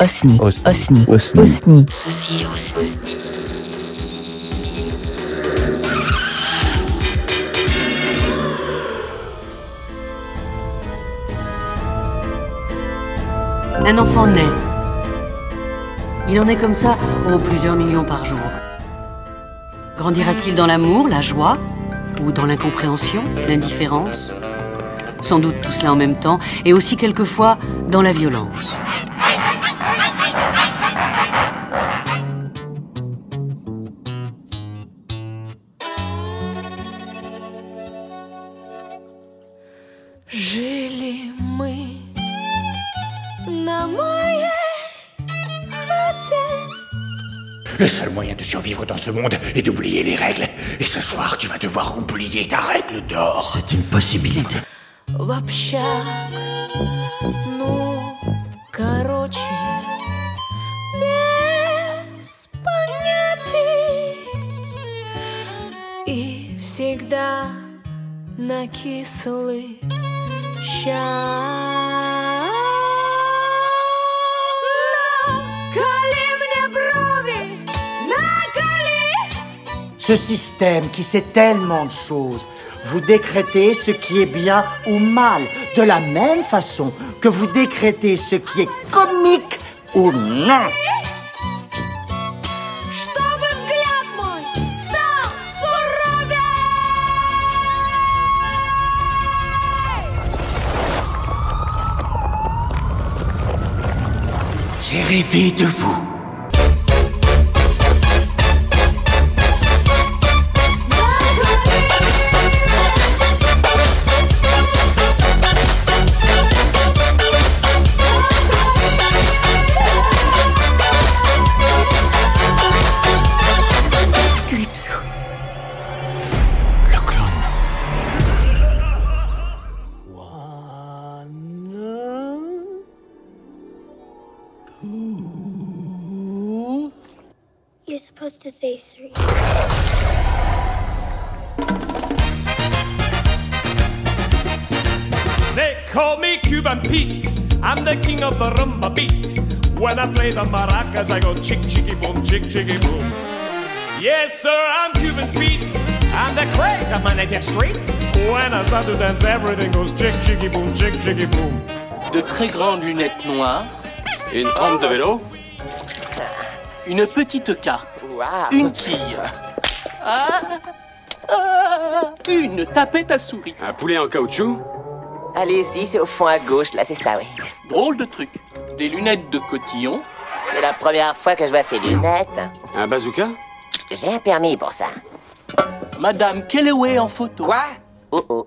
Osni. Osni. Osni. Osni. Osni. Ceci aussi. Un enfant naît. Il en est comme ça, oh, plusieurs millions par jour. Grandira-t-il dans l'amour, la joie Ou dans l'incompréhension, l'indifférence? Sans doute tout cela en même temps, et aussi quelquefois dans la violence. Жили мы на моей хате. Le seul moyen de survivre dans ce monde est d'oublier les règles. Et ce soir, tu vas devoir oublier ta règle d'or. C'est une possibilité. в общак. Ну, короче, без понятий. И всегда на кислый Ce système qui sait tellement de choses, vous décrétez ce qui est bien ou mal, de la même façon que vous décrétez ce qui est comique ou non. J'ai rêvé de vous. You're supposed to say three. They call me Cuban Pete. I'm the king of the rumba beat. When I play the maracas, I go chick chicky boom, chick chicky boom. Yes, sir, I'm Cuban Pete. I'm the craze of my native street. When I start to dance, everything goes chick chicky boom, chick chicky boom. de très grandes lunettes noires, Une trempe de vélo une petite carpe, une quille, Ah, ah, une tapette à souris. Un poulet en caoutchouc Allez-y, c'est au fond à gauche, là, c'est ça, oui. Drôle de truc. Des lunettes de cotillon, C'est la première fois que je vois ces lunettes. Un bazooka J'ai un permis pour ça. Madame Kellaway en photo. Quoi? Oh oh.